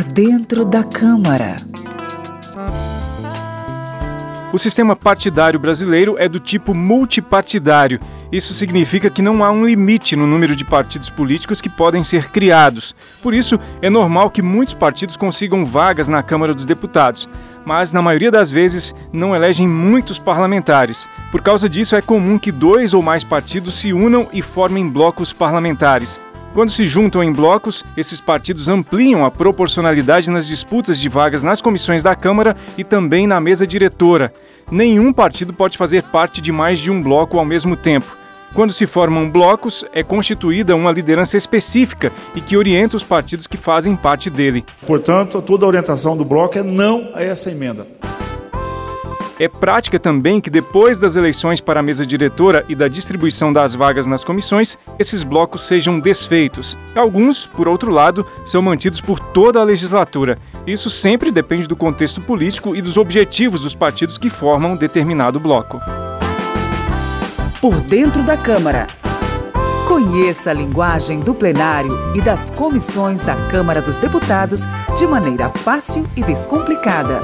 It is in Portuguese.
Por dentro da Câmara. O sistema partidário brasileiro é do tipo multipartidário. Isso significa que não há um limite no número de partidos políticos que podem ser criados. Por isso, é normal que muitos partidos consigam vagas na Câmara dos Deputados, mas na maioria das vezes não elegem muitos parlamentares. Por causa disso, é comum que dois ou mais partidos se unam e formem blocos parlamentares. Quando se juntam em blocos, esses partidos ampliam a proporcionalidade nas disputas de vagas nas comissões da Câmara e também na mesa diretora. Nenhum partido pode fazer parte de mais de um bloco ao mesmo tempo. Quando se formam blocos, é constituída uma liderança específica e que orienta os partidos que fazem parte dele. Portanto, toda a orientação do bloco é não a essa emenda. É prática também que depois das eleições para a mesa diretora e da distribuição das vagas nas comissões, esses blocos sejam desfeitos. Alguns, por outro lado, são mantidos por toda a legislatura. Isso sempre depende do contexto político e dos objetivos dos partidos que formam determinado bloco. Por dentro da Câmara. Conheça a linguagem do plenário e das comissões da Câmara dos Deputados de maneira fácil e descomplicada.